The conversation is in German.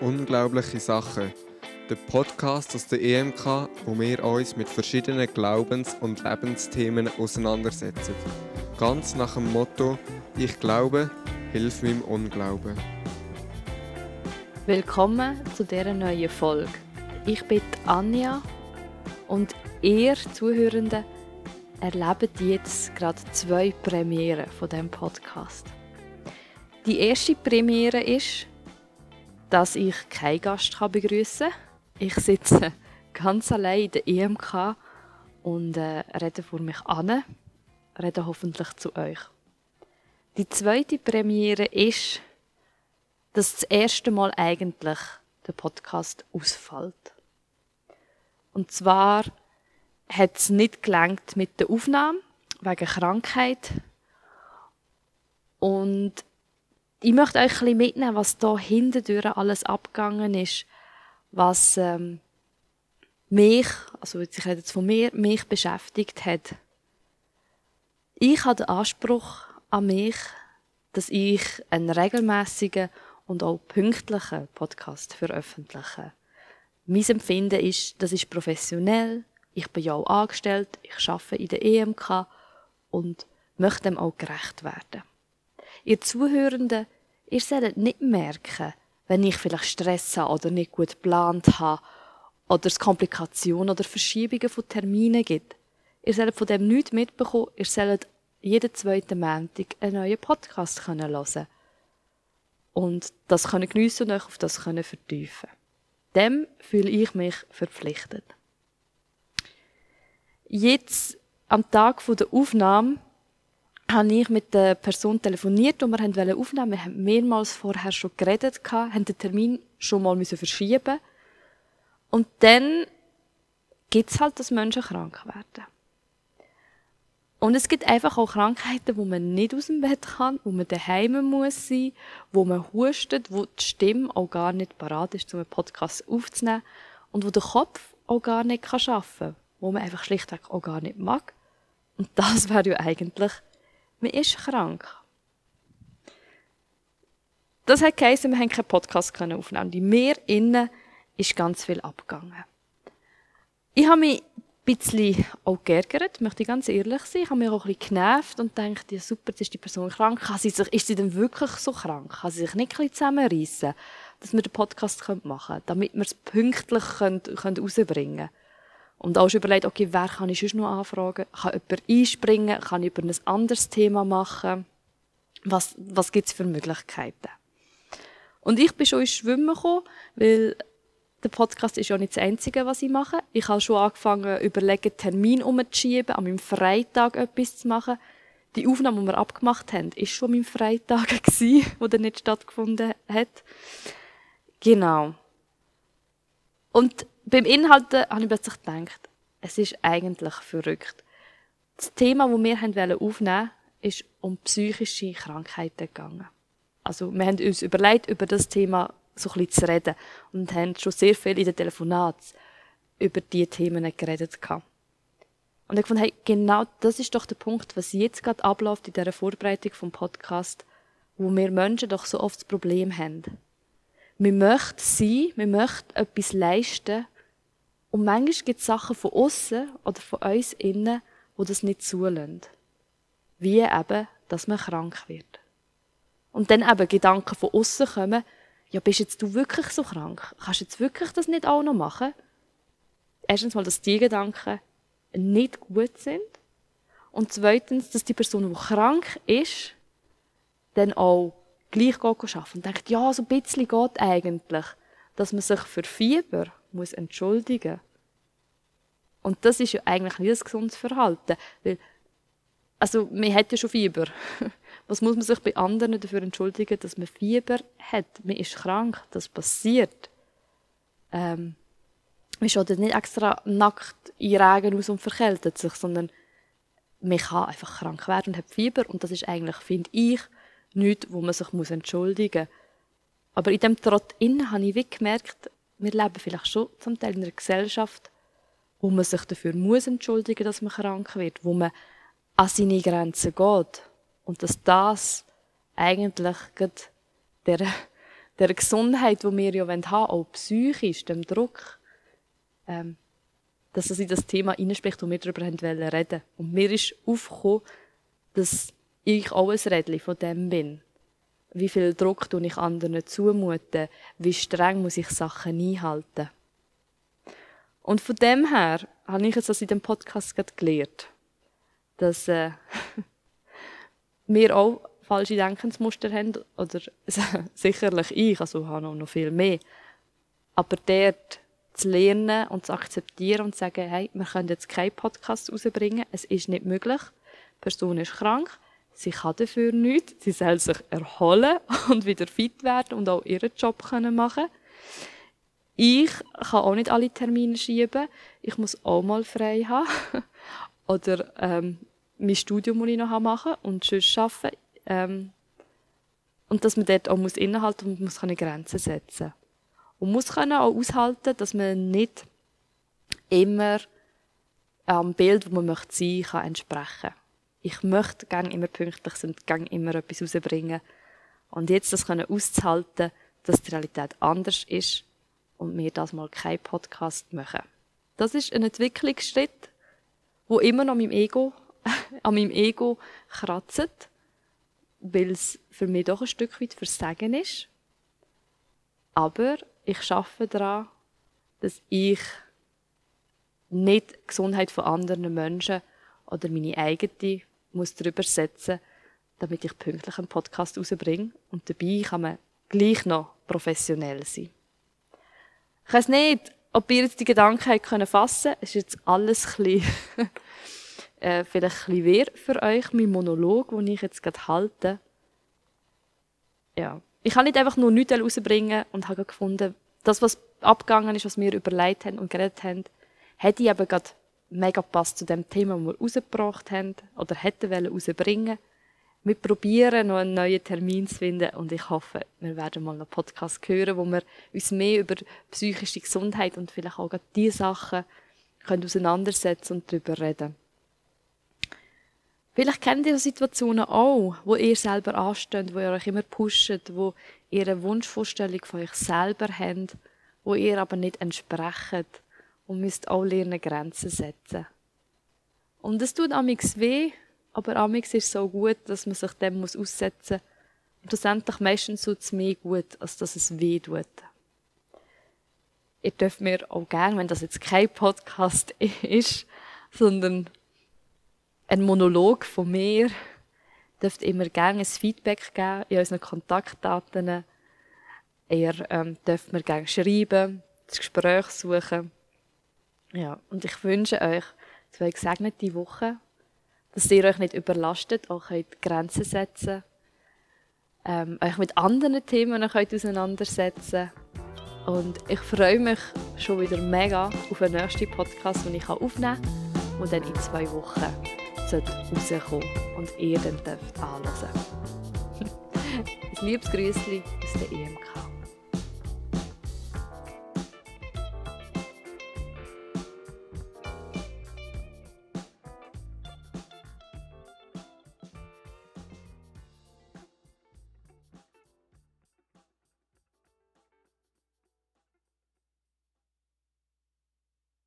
Unglaubliche Sachen. Der Podcast aus der EMK, wo wir uns mit verschiedenen Glaubens- und Lebensthemen auseinandersetzen. Ganz nach dem Motto: Ich glaube, hilf meinem Unglauben. Willkommen zu dieser neuen Folge. Ich bin Anja und ihr Zuhörenden erlebt jetzt gerade zwei Premieren von diesem Podcast. Die erste Premiere ist, dass ich keinen Gast begrüßen kann. Ich sitze ganz allein in der EMK und äh, rede vor mich an, rede hoffentlich zu euch. Die zweite Premiere ist, dass das erste Mal eigentlich der Podcast ausfällt. Und zwar hat es nicht gelangt mit der Aufnahme wegen Krankheit und ich möchte euch ein bisschen mitnehmen, was da hintendurch alles abgegangen ist, was ähm, mich, also ich rede jetzt von mir, mich beschäftigt hat. Ich habe den Anspruch an mich, dass ich einen regelmäßigen und auch pünktlichen Podcast veröffentliche. Mein Empfinden ist, das ist professionell, ich bin ja auch angestellt, ich arbeite in der EMK und möchte dem auch gerecht werden. Ihr Zuhörenden, ihr solltet nicht merken, wenn ich vielleicht Stress habe oder nicht gut geplant habe oder es Komplikationen oder Verschiebungen von Terminen gibt. Ihr sollt von dem nichts mitbekommen, ihr sollt jeden zweiten Montag einen neuen Podcast hören können Und das können geniessen und euch auf das können vertiefen. Dem fühle ich mich verpflichtet. Jetzt, am Tag der Aufnahme, habe ich mit der Person telefoniert und wir wollten aufnehmen. Wir haben mehrmals vorher schon geredet, haben den Termin schon mal verschieben Und dann gibt es halt, dass Menschen krank werden. Und es gibt einfach auch Krankheiten, wo man nicht aus dem Bett kann, wo man daheim muss sein, wo man hustet, wo die Stimme auch gar nicht parat ist, um einen Podcast aufzunehmen und wo der Kopf auch gar nicht arbeiten kann, wo man einfach schlichtweg auch gar nicht mag. Und das wäre ja eigentlich man ist krank. Das hat geheißen, wir haben keinen Podcast aufnehmen In mir innen ist ganz viel abgegangen. Ich habe mich ein bisschen auch geärgert, möchte ich ganz ehrlich sein. Ich habe mich auch ein bisschen genervt und dachte, ja super, jetzt ist die Person krank. Sie sich, ist sie denn wirklich so krank? Kann sie sich nicht ein bisschen zusammenreissen, dass wir den Podcast machen können, damit wir es pünktlich können, können rausbringen können? Und auch schon überlegt, okay, wer kann ich sonst noch anfragen? Kann jemand einspringen? Kann ich über ein anderes Thema machen? Was, was gibt's für Möglichkeiten? Und ich bin schon ins Schwimmen gekommen, weil der Podcast ist ja nicht das Einzige, was ich mache. Ich habe schon angefangen, überlegen, Termin umzuschieben, an meinem Freitag etwas zu machen. Die Aufnahme, die wir abgemacht haben, ist schon mein Freitag gewesen, wo der nicht stattgefunden hat. Genau. Und beim Inhalten habe ich plötzlich gedacht, es ist eigentlich verrückt. Das Thema, das wir aufnehmen wollten, ist um psychische Krankheiten gegangen. Also, wir haben uns überlegt, über das Thema so ein bisschen zu reden und haben schon sehr viel in den Telefonaten über diese Themen geredet. Und ich fand, hey, genau das ist doch der Punkt, was jetzt gerade abläuft in dieser Vorbereitung vom Podcast, wo wir Menschen doch so oft das Problem haben. Wir möchten sein, wir möchten etwas leisten und manchmal gibt es Sachen von außen oder von uns innen, wo das nicht zulassen. Wie eben, dass man krank wird. Und dann eben Gedanken von außen kommen, ja, bist jetzt du wirklich so krank? Kannst du jetzt wirklich das nicht auch noch machen? Erstens mal, dass die Gedanken nicht gut sind. Und zweitens, dass die Person, die krank ist, dann auch gleich arbeiten und denkt, ja, so ein bisschen geht eigentlich. Dass man sich für Fieber muss entschuldigen. Und das ist ja eigentlich nicht ein gesundes Verhalten. Weil, also, man hat ja schon Fieber. Was muss man sich bei anderen dafür entschuldigen, dass man Fieber hat? Man ist krank, das passiert. Ähm, man schaut nicht extra nackt in Regen aus und verkältet sich, sondern man kann einfach krank werden und hat Fieber. Und das ist eigentlich, finde ich, nichts, wo man sich entschuldigen muss. Aber in dem Trott innen habe ich wie gemerkt, wir leben vielleicht schon zum Teil in einer Gesellschaft, wo man sich dafür muss entschuldigen, dass man krank wird, wo man an seine Grenzen geht und dass das eigentlich der, der Gesundheit, die wir ja haben wollen, auch psychisch, dem Druck, ähm, dass er in das Thema hineinspricht, wo wir darüber haben wollen reden. Und mir ist aufgekommen, dass ich auch ein Rädchen von dem bin. Wie viel Druck tue ich anderen zumuten? Wie streng muss ich Sachen einhalten? Und von dem her habe ich jetzt das in dem Podcast gerade gelernt, dass äh, wir auch falsche Denkensmuster haben, oder sicherlich ich, also habe auch noch viel mehr, aber dort zu lernen und zu akzeptieren und zu sagen, hey, wir können jetzt keinen Podcast rausbringen, es ist nicht möglich, die Person ist krank, sie kann dafür nichts, sie soll sich erholen und wieder fit werden und auch ihren Job können machen ich kann auch nicht alle Termine schieben. Ich muss auch mal frei haben. Oder ähm, mein Studium muss ich noch machen und sonst arbeiten. Ähm, und dass man dort auch muss innehalten und muss keine Grenzen setzen. Und muss können auch aushalten, dass man nicht immer am Bild, wo man möchte sein, kann entsprechen. Ich möchte gerne immer pünktlich sein gerne immer etwas rausbringen. Und jetzt das können auszuhalten, dass die Realität anders ist und wir das mal keinen Podcast machen. Das ist ein Entwicklungsschritt, wo immer noch meinem Ego, an meinem Ego kratzt, weil es für mich doch ein Stück weit Versagen ist. Aber ich schaffe daran, dass ich nicht die Gesundheit von anderen Menschen oder meine eigene muss darüber setzen, damit ich pünktlich einen Podcast rausbringe. Und dabei kann man gleich noch professionell sein. Ich weiß nicht, ob ihr jetzt die Gedanken können fassen Es ist jetzt alles ein bisschen, äh, vielleicht ein bisschen wehr für euch, mein Monolog, den ich jetzt gerade halte. Ja. Ich kann nicht einfach nur nichts rausbringen und habe gefunden, das, was abgegangen ist, was wir überlegt haben und geredet haben, hätte ich eben gerade mega passt zu dem Thema, das wir rausgebracht haben oder hätten rausbringen wollen wir probieren noch einen neuen Termin zu finden und ich hoffe, wir werden mal einen Podcast hören, wo wir uns mehr über psychische Gesundheit und vielleicht auch diese Sachen können auseinandersetzen und darüber reden. Vielleicht kennt ihr Situationen auch, wo ihr selber ansteht, wo ihr euch immer pusht, wo ihr eine Wunschvorstellung von euch selber habt, wo ihr aber nicht entsprecht und müsst auch lernen, Grenzen setzen. Und es tut amigs weh, aber amix ist so gut, dass man sich dem muss aussetzen muss. Und schlussendlich meistens tut es mehr gut, als dass es weh tut. Ihr dürft mir auch gerne, wenn das jetzt kein Podcast ist, sondern ein Monolog von mir, dürft immer gerne ein Feedback geben in unseren Kontaktdaten. Ihr ähm, dürft mir gerne schreiben, das Gespräch suchen. Ja, und ich wünsche euch zwei gesegnete Wochen dass ihr euch nicht überlastet, auch könnt Grenzen setzen ähm, euch mit anderen Themen könnt auseinandersetzen und ich freue mich schon wieder mega auf den nächsten Podcast, den ich aufnehmen kann und dann in zwei Wochen rauskommen und ihr dann dürft. Ein liebes Grüßchen aus der EMK.